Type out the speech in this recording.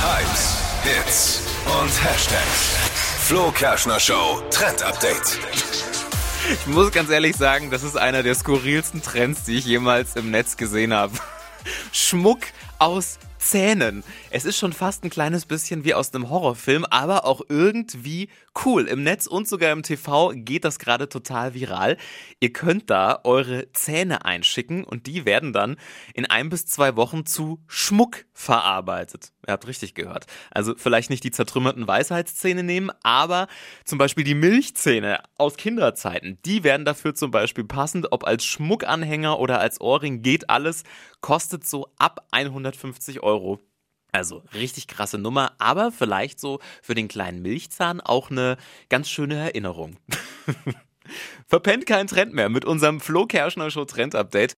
Hypes, Hits und Hashtags. Flo Kerschner Show Trend Update. Ich muss ganz ehrlich sagen, das ist einer der skurrilsten Trends, die ich jemals im Netz gesehen habe. Schmuck aus Zähnen. Es ist schon fast ein kleines bisschen wie aus einem Horrorfilm, aber auch irgendwie cool. Im Netz und sogar im TV geht das gerade total viral. Ihr könnt da eure Zähne einschicken und die werden dann in ein bis zwei Wochen zu Schmuck verarbeitet. Ihr habt richtig gehört. Also vielleicht nicht die zertrümmerten Weisheitszähne nehmen, aber zum Beispiel die Milchzähne aus Kinderzeiten. Die werden dafür zum Beispiel passend, ob als Schmuckanhänger oder als Ohrring geht alles. Kostet so ab 150 Euro. Also richtig krasse Nummer, aber vielleicht so für den kleinen Milchzahn auch eine ganz schöne Erinnerung. Verpennt keinen Trend mehr mit unserem Flo Kerschner Show Trend Update.